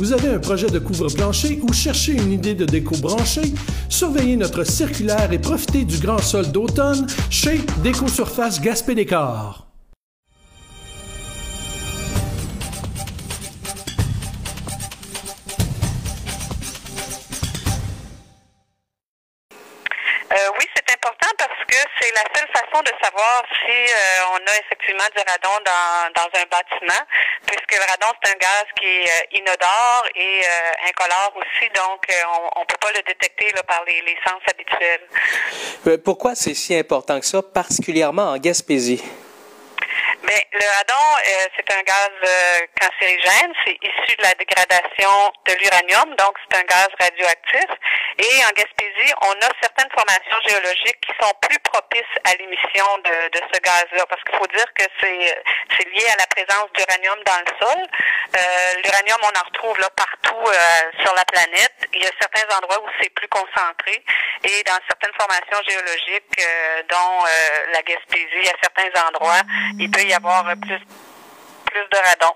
Vous avez un projet de couvre-plancher ou cherchez une idée de déco branchée? Surveillez notre circulaire et profitez du grand sol d'automne chez Déco Surface Gaspé Décor. De savoir si euh, on a effectivement du radon dans, dans un bâtiment, puisque le radon, c'est un gaz qui est euh, inodore et euh, incolore aussi, donc euh, on ne peut pas le détecter là, par les, les sens habituels. Euh, Pourquoi c'est si important que ça, particulièrement en Gaspésie? Mais le radon, euh, c'est un gaz euh, cancérigène. C'est issu de la dégradation de l'uranium, donc c'est un gaz radioactif. Et en Gaspésie, on a certaines formations géologiques qui sont plus propices à l'émission de, de ce gaz-là, parce qu'il faut dire que c'est c'est lié à la présence d'uranium dans le sol. Euh, l'uranium, on en retrouve là partout euh, sur la planète. Il y a certains endroits où c'est plus concentré, et dans certaines formations géologiques, euh, dont euh, la Gaspésie, à certains endroits, il peut y avoir plus de radon.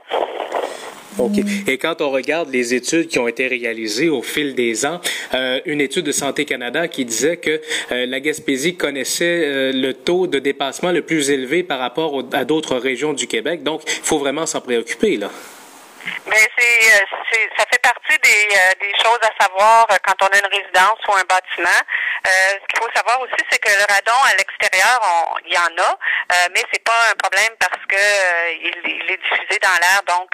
OK. Et quand on regarde les études qui ont été réalisées au fil des ans, euh, une étude de Santé Canada qui disait que la Gaspésie connaissait le taux de dépassement le plus élevé par rapport au- à d'autres régions du Québec. Donc, il faut vraiment s'en préoccuper, là. Mais c'est, ça fait partie des, euh, des choses à savoir euh, quand on a une résidence ou un bâtiment. Euh, ce qu'il faut savoir aussi, c'est que le radon à l'extérieur, il y en a, euh, mais c'est pas un problème parce que il, il est diffusé dans l'air, donc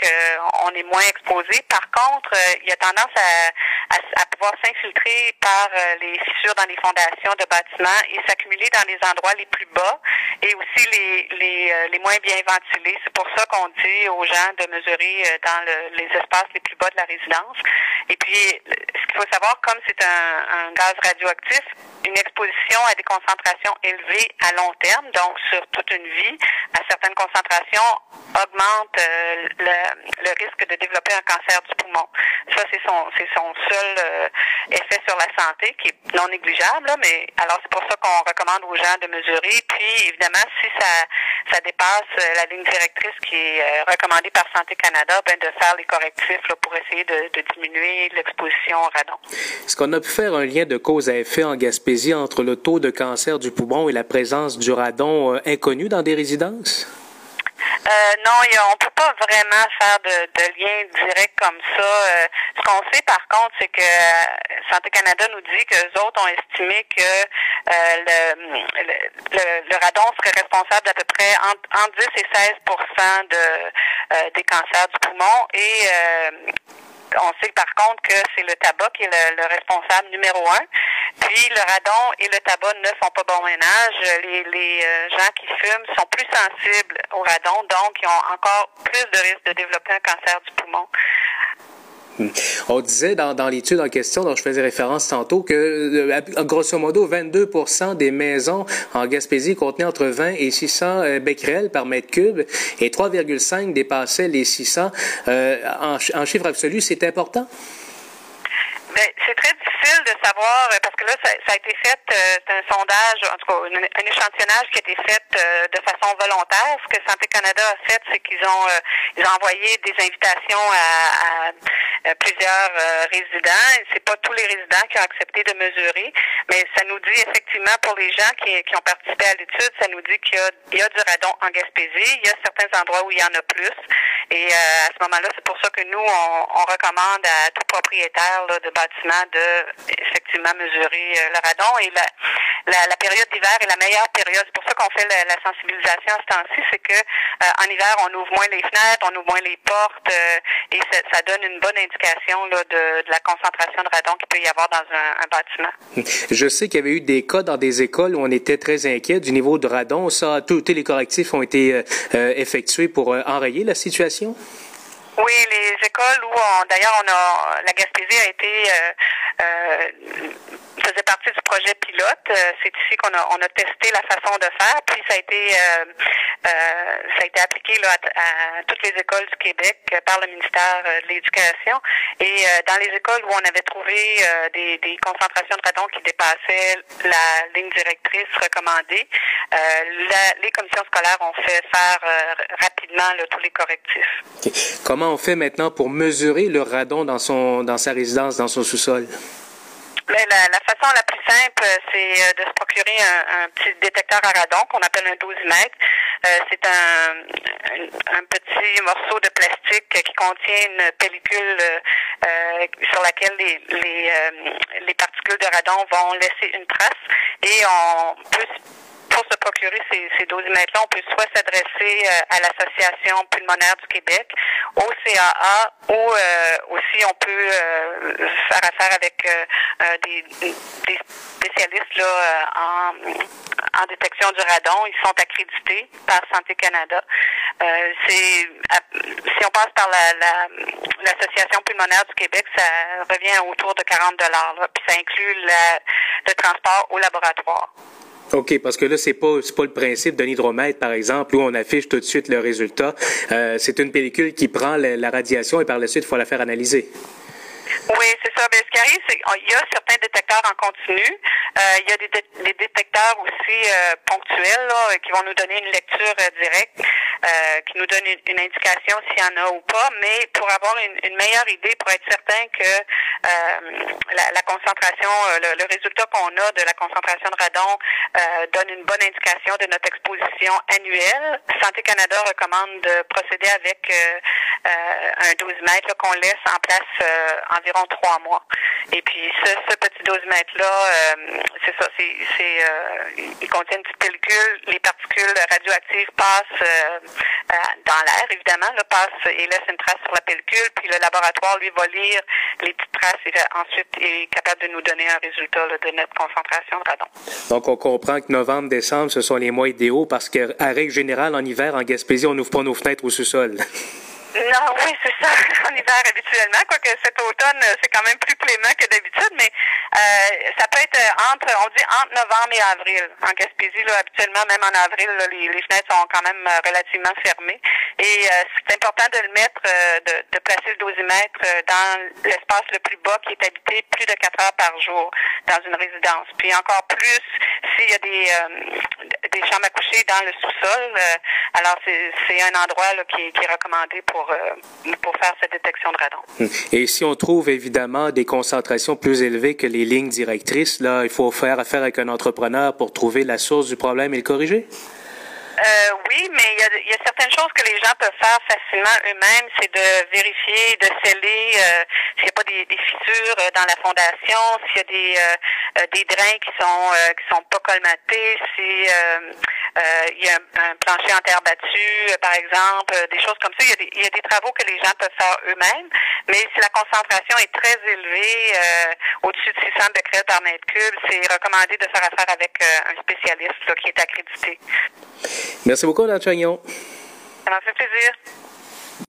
on est moins exposé. Par contre, il y a tendance à, à, à pouvoir s'infiltrer par les fissures dans les fondations de bâtiments et s'accumuler dans les endroits les plus bas et aussi les, les, les moins bien ventilés. C'est pour ça qu'on dit aux gens de mesurer euh, les espaces les plus bas de la résidence. Et puis, ce qu'il faut savoir, comme c'est un, un gaz radioactif, une exposition à des concentrations élevées à long terme, donc sur toute une vie, à certaines concentrations, augmente euh, le, le risque de développer un cancer du poumon. Ça, c'est son, c'est son seul euh, effet sur la santé qui est non négligeable, là, mais alors c'est pour ça qu'on recommande aux gens de mesurer. Puis, évidemment, si ça, ça dépasse euh, la ligne directrice qui est euh, recommandée par Santé Canada, ben, de faire les correctifs pour essayer de, de diminuer l'exposition au radon. Est-ce qu'on a pu faire un lien de cause à effet en Gaspésie entre le taux de cancer du poumon et la présence du radon euh, inconnu dans des résidences? Euh, non, on peut pas vraiment faire de, de lien direct comme ça. Euh, ce qu'on sait par contre, c'est que euh, Santé Canada nous dit que les autres ont estimé que euh, le, le, le- radon serait responsable d'à peu près entre, entre 10 et 16% de, euh, des cancers du poumon et on sait par contre que c'est le tabac qui est le, le responsable numéro un. Puis le radon et le tabac ne font pas bon ménage. Les, les euh, gens qui fument sont plus sensibles au radon, donc ils ont encore plus de risque de développer un cancer du poumon. On disait dans, l'étude en question dont je faisais référence tantôt que, euh, grosso modo, 22% des maisons en Gaspésie contenaient entre 20 et 600 euh, becquerels par mètre cube et 3,5 dépassaient les 600. Euh, en, ch- en chiffre absolu, c'est important? Ben, c'est très difficile de savoir euh, que là, ça, ça a été fait, euh, c'est un sondage, en tout cas, un, échantillonnage qui a été fait euh, de façon volontaire. Ce que Santé Canada a fait, c'est qu'ils ont, euh, ils ont envoyé des invitations à, à, plusieurs euh, résidents. C'est pas tous les résidents qui ont accepté de mesurer, mais ça nous dit effectivement pour les gens qui, qui ont participé à l'étude, ça nous dit qu'il y y a du radon en Gaspésie. Il y a certains endroits où il y en a plus. Et euh, à ce moment-là, c'est pour ça que nous, on, on recommande à tout propriétaire là, de bâtiment de effectivement mesurer euh, le radon. Et la, la, période d'hiver est la meilleure période. C'est pour ça qu'on fait la, la sensibilisation à ce temps-ci, c'est que euh, en hiver, on ouvre moins les fenêtres, on ouvre moins les portes, euh, et ça, ça donne une bonne indication là, de, de la concentration de radon qu'il peut y avoir dans un, un bâtiment. Je sais qu'il y avait eu des cas dans des écoles où on était très inquiet du niveau de radon. Ça, tous les correctifs ont été euh, effectués pour enrayer la situation? Oui, les écoles où d'ailleurs la Gaspésie a été euh, euh, faisait partie du projet pilote. Euh, c'est ici qu'on a testé la façon de faire, puis ça a été euh, euh, appliqué à, toutes les écoles du Québec par le ministère de l'Éducation. Et dans les écoles où on avait trouvé des, concentrations de radon qui dépassaient la ligne directrice recommandée, les commissions scolaires ont fait faire rapidement tous les correctifs. Comment on fait maintenant pour mesurer le radon dans, son, dans sa résidence, dans son sous-sol? La, façon la plus simple, c'est euh, de se procurer un, petit détecteur à radon qu'on appelle un 12 mètres. Euh, c'est un, un, petit morceau de plastique qui contient une pellicule euh, sur laquelle euh, les particules de radon vont laisser une trace et on peut pour se procurer ces, ces 12 mètres-là, on peut soit s'adresser à l'Association pulmonaire du Québec, au CAA, ou euh, aussi on peut euh, faire affaire avec euh, des, des, spécialistes là, en, en, détection du radon. Ils sont accrédités par Santé Canada. c'est si on passe par l'association la, pulmonaire du Québec, ça revient autour de 40 dollars. Puis ça inclut la, le transport au laboratoire. OK, parce que là, c'est pas pas le principe d'un hydromètre, par exemple, où on affiche tout de suite le résultat. Euh, c'est une pellicule qui prend la, la, radiation et par la suite, il faut la faire analyser. Oui, c'est ça. Mais ce qui arrive, c'est qu'il y a certains détecteurs en continu. Euh, il y a des, dé des détecteurs aussi euh, ponctuels là, qui vont nous donner une lecture euh, directe, euh, qui nous donne une, une indication s'il y en a ou pas. Mais pour avoir une, une meilleure idée, pour être certain que la, la, concentration, le, le résultat qu'on a de la concentration de radon donne une bonne indication de notre exposition annuelle, Santé Canada recommande de procéder avec un 12 mètres qu'on laisse en place environ trois mois. Et puis ce, ce petit 12 mètres-là, euh, c'est ça, c'est, euh, il contient une petite pellicule, les particules radioactives passent euh, dans l'air, évidemment, là, passent et laissent une trace sur la pellicule, puis le laboratoire, lui, va lire les petites traces et ensuite est capable de nous donner un résultat de notre concentration de radon. Donc on comprend que novembre, décembre, ce sont les mois idéaux parce qu'à règle générale, en hiver, en Gaspésie, on n'ouvre pas nos fenêtres au sous-sol. Non, oui, c'est ça, en hiver habituellement, quoique cet automne, c'est quand même plus clément que d'habitude, mais euh, ça peut être entre, on dit entre novembre et avril. En Gaspésie, là, habituellement, même en avril, là, les, les, fenêtres sont quand même relativement fermées. Et euh, c'est important de le mettre, euh, de, de, placer le dosimètre dans l'espace le plus bas qui est habité plus de 4 heures par jour dans une résidence. Puis encore plus s'il y a des, des chambres à coucher dans le sous-sol. alors, c'est un endroit là, qui, qui est recommandé pour euh, pour faire cette détection de radon. Hmm. Et si on trouve évidemment des concentrations plus élevées que les lignes directrices, là, il faut faire affaire avec un entrepreneur pour trouver la source du problème et le corriger? Euh, oui, mais il y, a, y, a, certaines choses que les gens peuvent faire facilement eux-mêmes, c'est de vérifier, de sceller euh, s'il n'y a pas des, des, fissures euh, dans la fondation, s'il y a des, euh, des drains qui sont qui sont pas colmatés, si il y a un, un, plancher en terre battue, par exemple, des choses comme ça. Il y, a des, il y a des travaux que les gens peuvent faire eux-mêmes, mais si la concentration est très élevée, au-dessus de 600 becquerels par mètre cube, c'est recommandé de faire affaire avec un spécialiste là, qui est accrédité. Merci beaucoup, Mme Chagnon. Ça m'a fait plaisir.